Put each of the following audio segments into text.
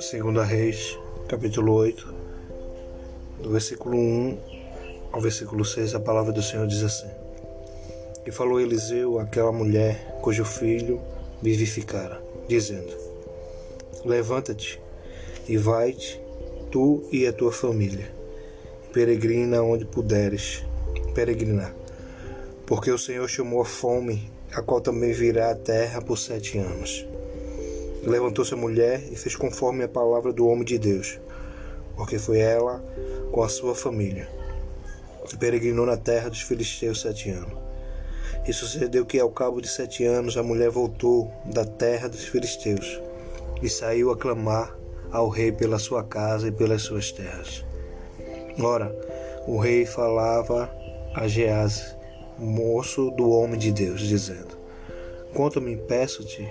Segunda Reis, capítulo 8, do versículo 1 ao versículo 6, a palavra do Senhor diz assim: E falou Eliseu àquela mulher cujo filho vivificara, dizendo: Levanta-te e vai-te, tu e a tua família, peregrina onde puderes peregrinar, porque o Senhor chamou a fome, a qual também virá à terra por sete anos Levantou-se a mulher e fez conforme a palavra do homem de Deus, porque foi ela com a sua família. E peregrinou na terra dos filisteus sete anos. E sucedeu que, ao cabo de sete anos, a mulher voltou da terra dos filisteus e saiu a clamar ao rei pela sua casa e pelas suas terras. Ora, o rei falava a Gease, moço do homem de Deus, dizendo: Conta-me, peço-te,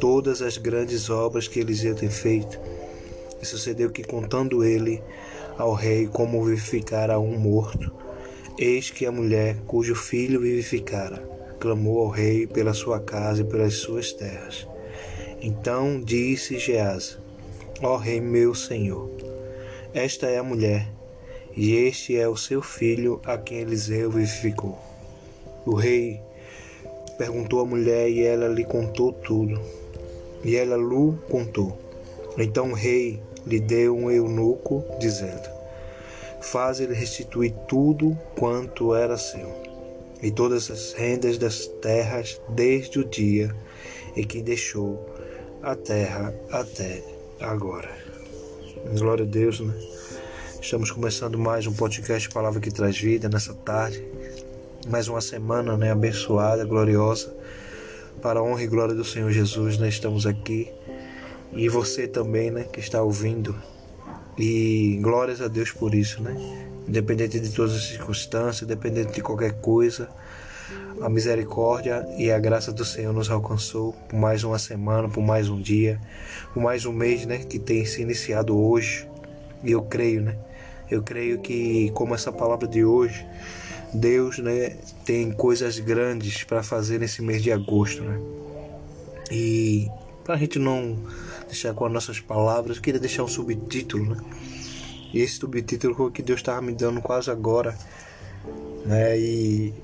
todas as grandes obras que Eliseu tem feito. E sucedeu que, contando ele ao rei como vivificara um morto, eis que a mulher cujo filho vivificara clamou ao rei pela sua casa e pelas suas terras. Então disse Geás: Ó rei meu senhor, esta é a mulher, e este é o seu filho a quem Eliseu vivificou. O rei perguntou à mulher e ela lhe contou tudo. E ela lhe contou. Então o rei lhe deu um eunuco, dizendo: Faz-lhe restituir tudo quanto era seu, e todas as rendas das terras, desde o dia em que deixou a terra até agora. Glória a Deus, né? Estamos começando mais um podcast Palavra que Traz Vida nessa tarde. Mais uma semana, né? Abençoada, gloriosa para a honra e glória do Senhor Jesus, né? Estamos aqui. E você também, né, que está ouvindo. E glórias a Deus por isso, né? Independente de todas as circunstâncias, independente de qualquer coisa, a misericórdia e a graça do Senhor nos alcançou por mais uma semana, por mais um dia, por mais um mês, né, que tem se iniciado hoje. E eu creio, né? Eu creio que como essa palavra de hoje Deus né, tem coisas grandes para fazer nesse mês de agosto. Né? E para a gente não deixar com as nossas palavras, eu queria deixar um subtítulo. Né? E esse subtítulo foi o que Deus estava me dando quase agora. Né? E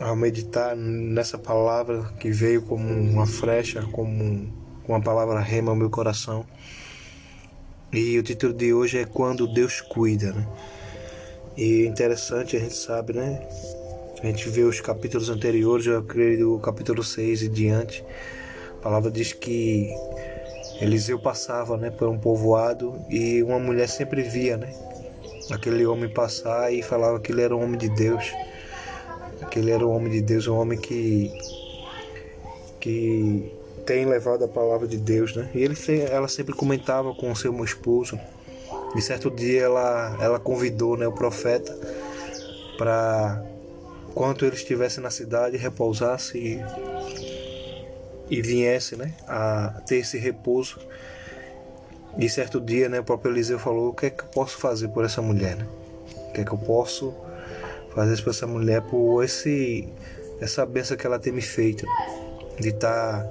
ao meditar nessa palavra que veio como uma flecha, como uma palavra rema ao meu coração. E o título de hoje é Quando Deus Cuida. Né? E interessante, a gente sabe, né? A gente vê os capítulos anteriores, eu creio do capítulo 6 e diante. A palavra diz que Eliseu passava né, por um povoado e uma mulher sempre via né, aquele homem passar e falava que ele era um homem de Deus. Que ele era um homem de Deus, um homem que, que tem levado a palavra de Deus. Né? E ele, ela sempre comentava com o seu esposo e certo dia ela, ela convidou né, o profeta para, quando ele estivesse na cidade, repousasse e, e viesse né, a ter esse repouso. E certo dia né, o próprio Eliseu falou: O que é que eu posso fazer por essa mulher? Né? O que é que eu posso fazer por essa mulher, por esse, essa benção que ela tem me feito? De. Tá,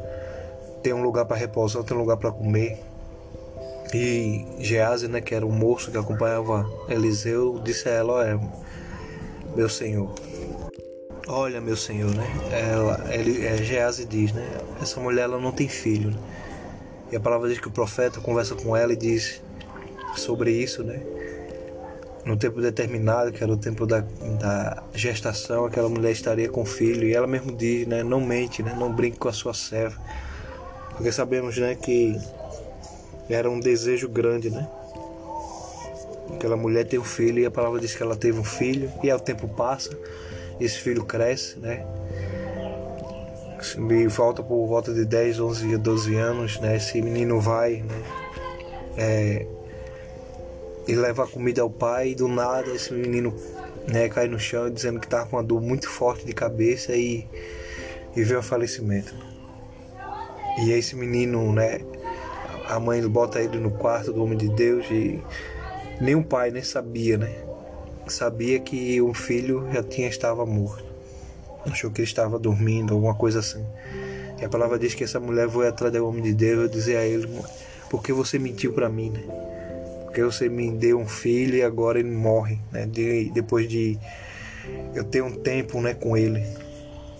ter um lugar para repousar, ter um lugar para comer e Gease, né, que era o moço que acompanhava Eliseu, disse a ela: Olha, meu senhor, olha, meu senhor, né? Ela, ele, é, Gease diz, né? Essa mulher ela não tem filho. Né? E a palavra diz que o profeta conversa com ela e diz sobre isso, né? No tempo determinado, que era o tempo da, da gestação, aquela mulher estaria com filho. E ela mesmo diz, né? Não mente, né? Não brinque com a sua serva. Porque sabemos, né, que era um desejo grande, né? Aquela mulher tem um filho e a palavra diz que ela teve um filho e ao tempo passa, esse filho cresce, né? Me falta por volta de 10, 11, 12 anos, né? Esse menino vai, né? É, e leva a comida ao pai e do nada esse menino né, cai no chão dizendo que estava com uma dor muito forte de cabeça e, e veio a falecimento. E esse menino, né, a mãe bota ele no quarto do homem de Deus e nem o pai nem sabia, né? Sabia que o filho já tinha estava morto. Achou que ele estava dormindo, alguma coisa assim. E a palavra diz que essa mulher foi atrás do homem de Deus e dizer a ele: Por que você mentiu para mim, né? Porque você me deu um filho e agora ele morre, né? De, depois de eu ter um tempo, né, com ele.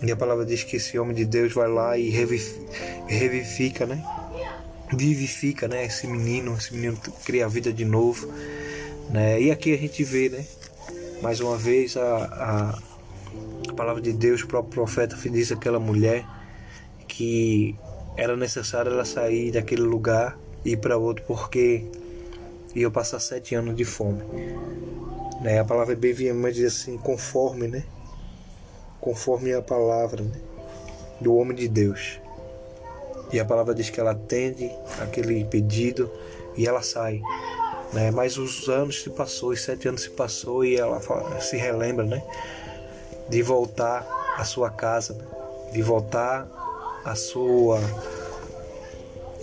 E a palavra diz que esse homem de Deus vai lá e revivifica, né? Vivifica, né? Esse menino, esse menino cria a vida de novo, né? E aqui a gente vê, né? Mais uma vez a, a, a palavra de Deus, o próprio profeta diz àquela mulher que era necessário ela sair daquele lugar e ir para outro porque ia passar sete anos de fome. Né? A palavra bem veemente diz assim, conforme, né? Conforme a palavra né? do homem de Deus. E a palavra diz que ela atende aquele pedido e ela sai. Né? Mas os anos se passou, os sete anos se passou e ela se relembra, né? De voltar à sua casa, né? de voltar à sua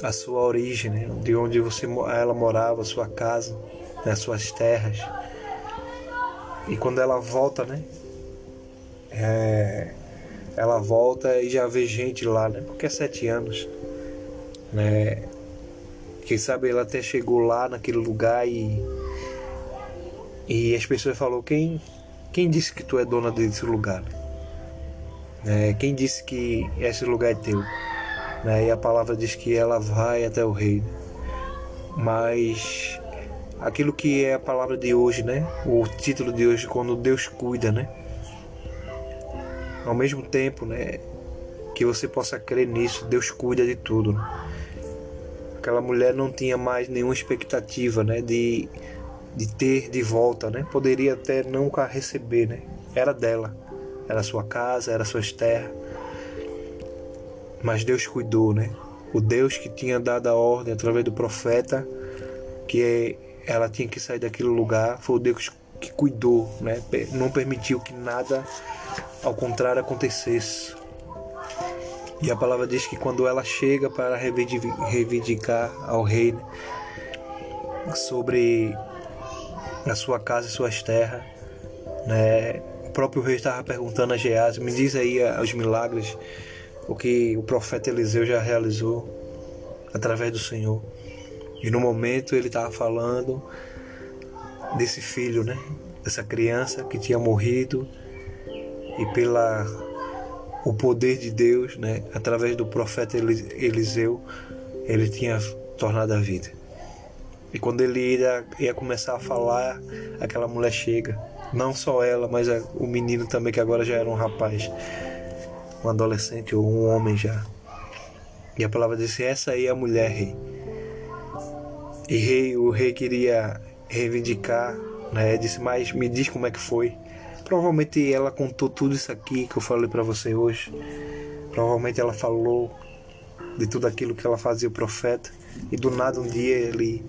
a sua origem, né? de onde você ela morava, a sua casa, né? suas terras. E quando ela volta, né? É, ela volta e já vê gente lá, né? Porque é sete anos, né? Quem sabe ela até chegou lá naquele lugar e e as pessoas falou quem quem disse que tu é dona desse lugar? Né? Quem disse que esse lugar é teu? Né? E a palavra diz que ela vai até o rei. Mas aquilo que é a palavra de hoje, né? O título de hoje, quando Deus cuida, né? Ao mesmo tempo, né? Que você possa crer nisso, Deus cuida de tudo. Aquela mulher não tinha mais nenhuma expectativa, né? De, de ter de volta, né? Poderia até nunca receber, né? Era dela, era sua casa, era suas terras. Mas Deus cuidou, né? O Deus que tinha dado a ordem através do profeta que ela tinha que sair daquele lugar, foi o Deus que cuidou, né? Não permitiu que nada ao contrário acontecesse. E a palavra diz que quando ela chega para reivindicar ao rei né, sobre a sua casa e suas terras, né, o próprio rei estava perguntando a Geás, me diz aí os milagres, o que o profeta Eliseu já realizou através do Senhor. E no momento ele estava falando desse filho, né? Dessa criança que tinha morrido e pela o poder de Deus, né? Através do profeta Eliseu, ele tinha tornado a vida. E quando ele ia, ia começar a falar, aquela mulher chega. Não só ela, mas o menino também, que agora já era um rapaz, um adolescente ou um homem já. E a palavra disse: Essa aí é a mulher, rei e rei, o rei queria reivindicar, né? Disse, mas me diz como é que foi. Provavelmente ela contou tudo isso aqui que eu falei para você hoje. Provavelmente ela falou de tudo aquilo que ela fazia o profeta. E do nada um dia ele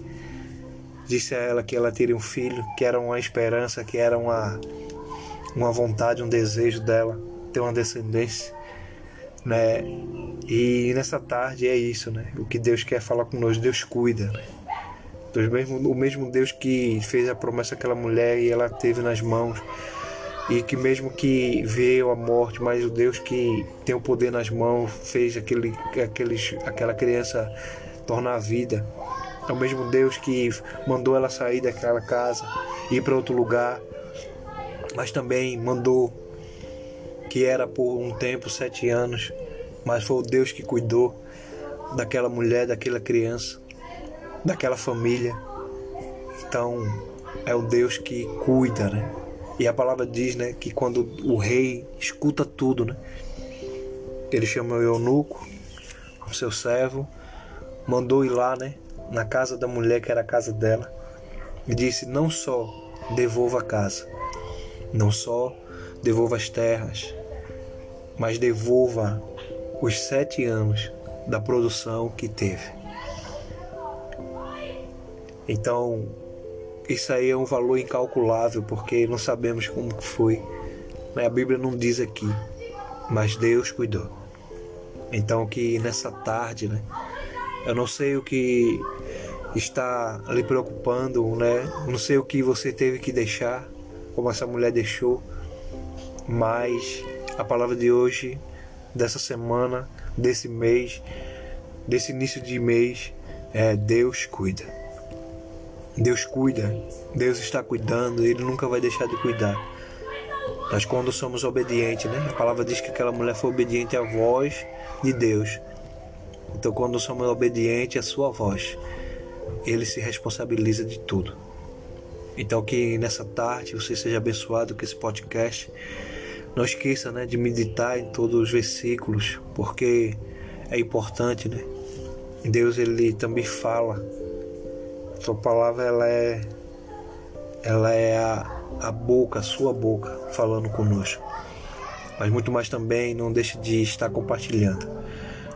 disse a ela que ela teria um filho, que era uma esperança, que era uma, uma vontade, um desejo dela ter uma descendência, né? E nessa tarde é isso, né? O que Deus quer falar conosco, Deus cuida, né? Deus mesmo, o mesmo Deus que fez a promessa àquela mulher e ela teve nas mãos e que mesmo que veio a morte, mas o Deus que tem o poder nas mãos fez aquele, aqueles, aquela criança tornar a vida. É o mesmo Deus que mandou ela sair daquela casa, ir para outro lugar, mas também mandou que era por um tempo, sete anos, mas foi o Deus que cuidou daquela mulher, daquela criança daquela família. Então, é o Deus que cuida, né? E a palavra diz, né, que quando o rei escuta tudo, né? Ele chama o eunuco, o seu servo, mandou ir lá, né, na casa da mulher que era a casa dela, e disse: "Não só devolva a casa, não só devolva as terras, mas devolva os sete anos da produção que teve. Então, isso aí é um valor incalculável, porque não sabemos como foi. A Bíblia não diz aqui, mas Deus cuidou. Então, que nessa tarde, né? Eu não sei o que está lhe preocupando, né? Não sei o que você teve que deixar, como essa mulher deixou, mas A palavra de hoje, dessa semana, desse mês, desse início de mês, é Deus cuida. Deus cuida, Deus está cuidando, Ele nunca vai deixar de cuidar. Mas quando somos obedientes, né? A palavra diz que aquela mulher foi obediente à voz de Deus. Então, quando somos obedientes à Sua voz, Ele se responsabiliza de tudo. Então, que nessa tarde você seja abençoado com esse podcast. Não esqueça né, de meditar em todos os versículos, porque é importante, né? Deus ele também fala. Sua palavra ela é ela é a, a boca, a sua boca falando conosco. Mas muito mais também, não deixe de estar compartilhando.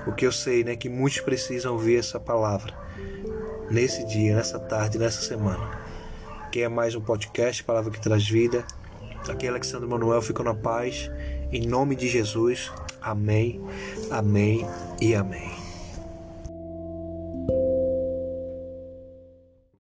O que eu sei, né, que muitos precisam ouvir essa palavra nesse dia, nessa tarde, nessa semana. Aqui é mais um podcast, Palavra que Traz Vida. Aqui é Alexandre Manuel, fica na paz. Em nome de Jesus. Amém, amém e amém.